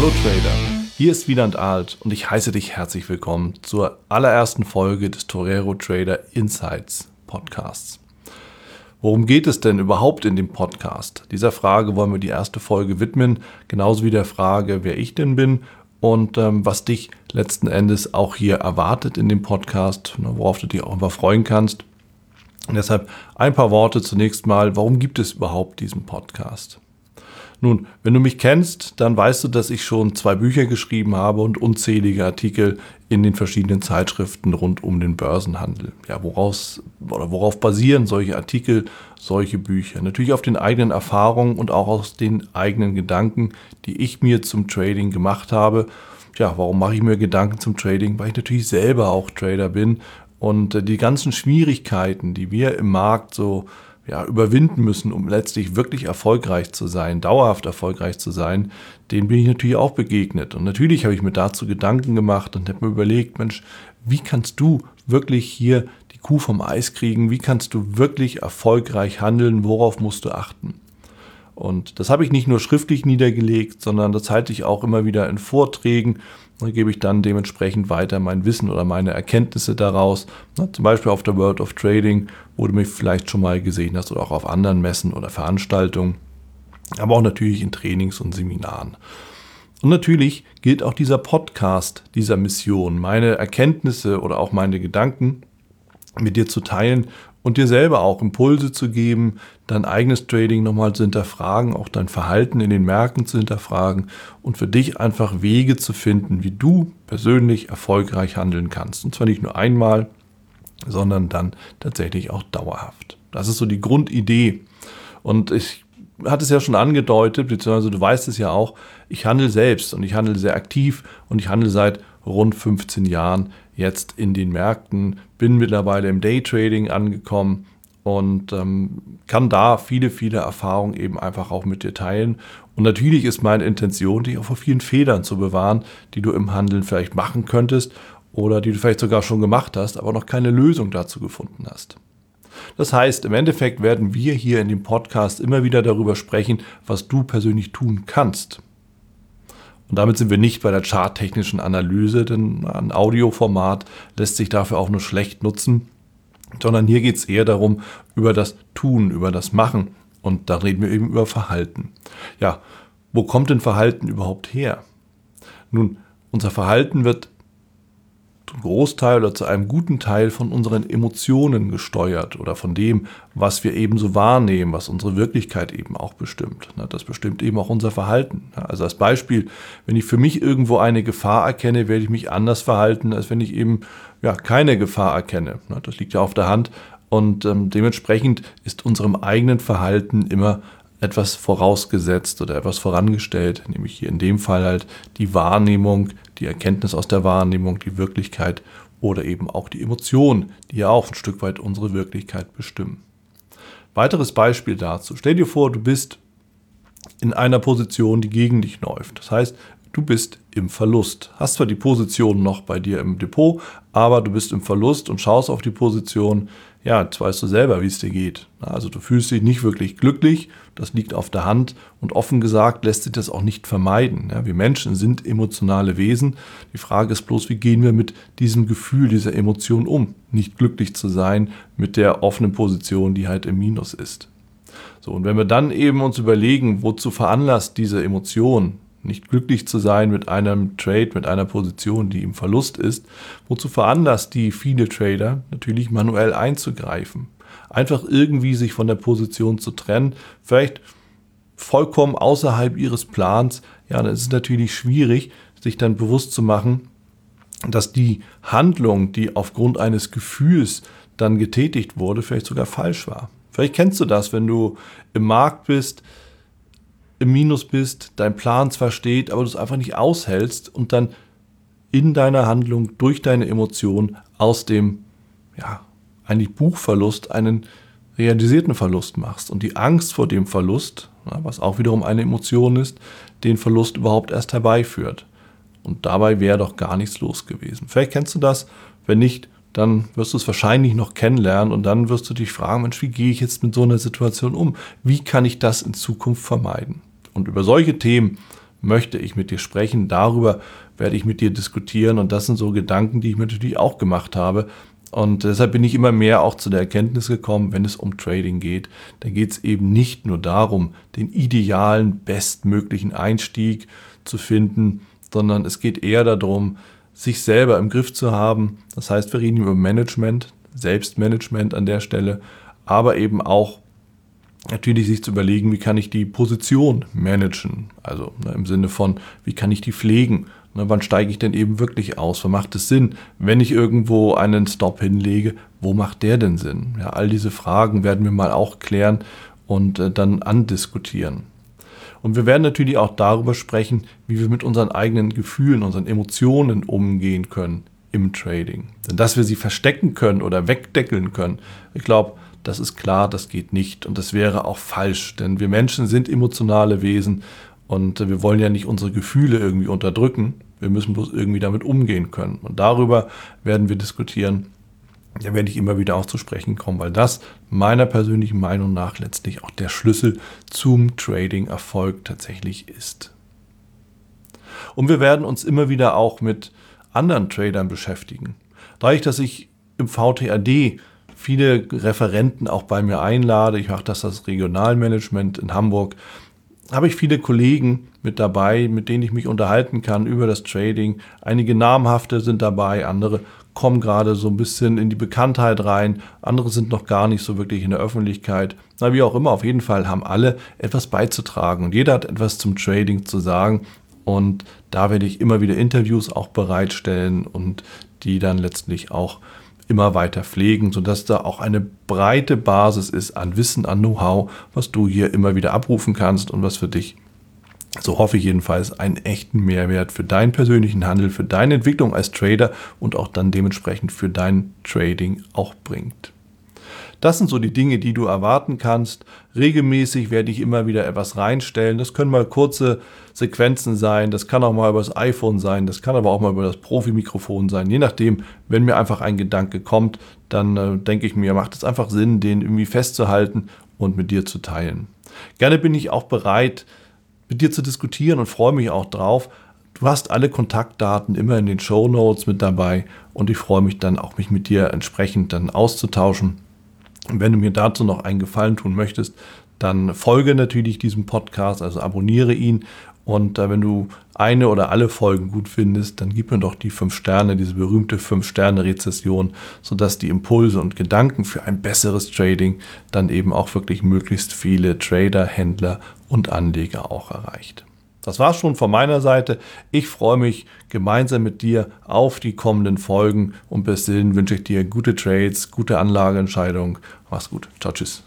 Hallo Trader, hier ist Wieland Alt und ich heiße dich herzlich willkommen zur allerersten Folge des Torero Trader Insights Podcasts. Worum geht es denn überhaupt in dem Podcast? Dieser Frage wollen wir die erste Folge widmen, genauso wie der Frage, wer ich denn bin und ähm, was dich letzten Endes auch hier erwartet in dem Podcast, worauf du dich auch immer freuen kannst. Und deshalb ein paar Worte zunächst mal, warum gibt es überhaupt diesen Podcast? Nun, wenn du mich kennst, dann weißt du, dass ich schon zwei Bücher geschrieben habe und unzählige Artikel in den verschiedenen Zeitschriften rund um den Börsenhandel. Ja, woraus oder worauf basieren solche Artikel, solche Bücher? Natürlich auf den eigenen Erfahrungen und auch aus den eigenen Gedanken, die ich mir zum Trading gemacht habe. Ja, warum mache ich mir Gedanken zum Trading? Weil ich natürlich selber auch Trader bin und äh, die ganzen Schwierigkeiten, die wir im Markt so ja, überwinden müssen, um letztlich wirklich erfolgreich zu sein, dauerhaft erfolgreich zu sein, denen bin ich natürlich auch begegnet. Und natürlich habe ich mir dazu Gedanken gemacht und habe mir überlegt, Mensch, wie kannst du wirklich hier die Kuh vom Eis kriegen? Wie kannst du wirklich erfolgreich handeln? Worauf musst du achten? Und das habe ich nicht nur schriftlich niedergelegt, sondern das halte ich auch immer wieder in Vorträgen. Da gebe ich dann dementsprechend weiter mein Wissen oder meine Erkenntnisse daraus. zum Beispiel auf der World of Trading, wo du mich vielleicht schon mal gesehen hast, oder auch auf anderen Messen oder Veranstaltungen. Aber auch natürlich in Trainings und Seminaren. Und natürlich gilt auch dieser Podcast dieser Mission, meine Erkenntnisse oder auch meine Gedanken mit dir zu teilen und dir selber auch Impulse zu geben, dein eigenes Trading nochmal zu hinterfragen, auch dein Verhalten in den Märkten zu hinterfragen und für dich einfach Wege zu finden, wie du persönlich erfolgreich handeln kannst. Und zwar nicht nur einmal, sondern dann tatsächlich auch dauerhaft. Das ist so die Grundidee. Und ich hatte es ja schon angedeutet, beziehungsweise du weißt es ja auch, ich handle selbst und ich handle sehr aktiv und ich handle seit rund 15 Jahren jetzt in den Märkten, bin mittlerweile im Daytrading angekommen und ähm, kann da viele, viele Erfahrungen eben einfach auch mit dir teilen. Und natürlich ist meine Intention, dich auch vor vielen Fehlern zu bewahren, die du im Handeln vielleicht machen könntest oder die du vielleicht sogar schon gemacht hast, aber noch keine Lösung dazu gefunden hast. Das heißt, im Endeffekt werden wir hier in dem Podcast immer wieder darüber sprechen, was du persönlich tun kannst. Und damit sind wir nicht bei der charttechnischen Analyse, denn ein Audioformat lässt sich dafür auch nur schlecht nutzen, sondern hier geht es eher darum, über das Tun, über das Machen. Und da reden wir eben über Verhalten. Ja, wo kommt denn Verhalten überhaupt her? Nun, unser Verhalten wird Großteil oder zu einem guten Teil von unseren Emotionen gesteuert oder von dem, was wir eben so wahrnehmen, was unsere Wirklichkeit eben auch bestimmt. Das bestimmt eben auch unser Verhalten. Also als Beispiel, wenn ich für mich irgendwo eine Gefahr erkenne, werde ich mich anders verhalten, als wenn ich eben ja, keine Gefahr erkenne. Das liegt ja auf der Hand. Und ähm, dementsprechend ist unserem eigenen Verhalten immer etwas vorausgesetzt oder etwas vorangestellt, nämlich hier in dem Fall halt die Wahrnehmung, die Erkenntnis aus der Wahrnehmung, die Wirklichkeit oder eben auch die Emotionen, die ja auch ein Stück weit unsere Wirklichkeit bestimmen. Weiteres Beispiel dazu. Stell dir vor, du bist in einer Position, die gegen dich läuft. Das heißt, du bist im Verlust. Hast zwar die Position noch bei dir im Depot, aber du bist im Verlust und schaust auf die Position, ja, jetzt weißt du selber, wie es dir geht. Also du fühlst dich nicht wirklich glücklich, das liegt auf der Hand und offen gesagt lässt sich das auch nicht vermeiden. Ja, wir Menschen sind emotionale Wesen. Die Frage ist bloß, wie gehen wir mit diesem Gefühl, dieser Emotion um? Nicht glücklich zu sein mit der offenen Position, die halt im Minus ist. So, und wenn wir dann eben uns überlegen, wozu veranlasst diese Emotion, nicht glücklich zu sein mit einem Trade, mit einer Position, die im Verlust ist, wozu veranlasst die viele Trader natürlich manuell einzugreifen. Einfach irgendwie sich von der Position zu trennen, vielleicht vollkommen außerhalb ihres Plans, ja, dann ist es natürlich schwierig, sich dann bewusst zu machen, dass die Handlung, die aufgrund eines Gefühls dann getätigt wurde, vielleicht sogar falsch war. Vielleicht kennst du das, wenn du im Markt bist, im Minus bist, dein Plan zwar steht, aber du es einfach nicht aushältst und dann in deiner Handlung durch deine Emotionen aus dem, ja, eigentlich Buchverlust einen realisierten Verlust machst und die Angst vor dem Verlust, was auch wiederum eine Emotion ist, den Verlust überhaupt erst herbeiführt. Und dabei wäre doch gar nichts los gewesen. Vielleicht kennst du das, wenn nicht, dann wirst du es wahrscheinlich noch kennenlernen und dann wirst du dich fragen, Mensch, wie gehe ich jetzt mit so einer Situation um? Wie kann ich das in Zukunft vermeiden? Und über solche Themen möchte ich mit dir sprechen. Darüber werde ich mit dir diskutieren. Und das sind so Gedanken, die ich mir natürlich auch gemacht habe. Und deshalb bin ich immer mehr auch zu der Erkenntnis gekommen, wenn es um Trading geht, dann geht es eben nicht nur darum, den idealen, bestmöglichen Einstieg zu finden, sondern es geht eher darum, sich selber im Griff zu haben. Das heißt, wir reden über Management, Selbstmanagement an der Stelle, aber eben auch natürlich sich zu überlegen, wie kann ich die Position managen. Also ne, im Sinne von, wie kann ich die pflegen Ne, wann steige ich denn eben wirklich aus? Wo macht es Sinn? Wenn ich irgendwo einen Stop hinlege, wo macht der denn Sinn? Ja, all diese Fragen werden wir mal auch klären und äh, dann andiskutieren. Und wir werden natürlich auch darüber sprechen, wie wir mit unseren eigenen Gefühlen, unseren Emotionen umgehen können im Trading. Denn dass wir sie verstecken können oder wegdeckeln können, ich glaube, das ist klar, das geht nicht und das wäre auch falsch, denn wir Menschen sind emotionale Wesen und wir wollen ja nicht unsere Gefühle irgendwie unterdrücken. Wir müssen bloß irgendwie damit umgehen können. Und darüber werden wir diskutieren. Da werde ich immer wieder auch zu sprechen kommen, weil das meiner persönlichen Meinung nach letztlich auch der Schlüssel zum Trading-Erfolg tatsächlich ist. Und wir werden uns immer wieder auch mit anderen Tradern beschäftigen. Dadurch, dass ich im VTAD viele Referenten auch bei mir einlade, ich mache das das Regionalmanagement in Hamburg, habe ich viele Kollegen mit dabei, mit denen ich mich unterhalten kann über das Trading. Einige namhafte sind dabei, andere kommen gerade so ein bisschen in die Bekanntheit rein, andere sind noch gar nicht so wirklich in der Öffentlichkeit. Na, wie auch immer, auf jeden Fall haben alle etwas beizutragen und jeder hat etwas zum Trading zu sagen. Und da werde ich immer wieder Interviews auch bereitstellen und die dann letztlich auch immer weiter pflegen, sodass da auch eine breite Basis ist an Wissen, an Know-how, was du hier immer wieder abrufen kannst und was für dich, so hoffe ich jedenfalls, einen echten Mehrwert für deinen persönlichen Handel, für deine Entwicklung als Trader und auch dann dementsprechend für dein Trading auch bringt. Das sind so die Dinge, die du erwarten kannst. Regelmäßig werde ich immer wieder etwas reinstellen. Das können mal kurze Sequenzen sein, das kann auch mal über das iPhone sein, das kann aber auch mal über das Profi-Mikrofon sein. Je nachdem, wenn mir einfach ein Gedanke kommt, dann äh, denke ich mir, macht es einfach Sinn, den irgendwie festzuhalten und mit dir zu teilen. Gerne bin ich auch bereit, mit dir zu diskutieren und freue mich auch drauf. Du hast alle Kontaktdaten immer in den Show Notes mit dabei und ich freue mich dann auch, mich mit dir entsprechend dann auszutauschen. Wenn du mir dazu noch einen Gefallen tun möchtest, dann folge natürlich diesem Podcast, also abonniere ihn. Und äh, wenn du eine oder alle Folgen gut findest, dann gib mir doch die fünf Sterne, diese berühmte fünf Sterne Rezession, sodass die Impulse und Gedanken für ein besseres Trading dann eben auch wirklich möglichst viele Trader, Händler und Anleger auch erreicht. Das war's schon von meiner Seite. Ich freue mich gemeinsam mit dir auf die kommenden Folgen und bis dahin wünsche ich dir gute Trades, gute Anlageentscheidungen. Mach's gut. Ciao, tschüss.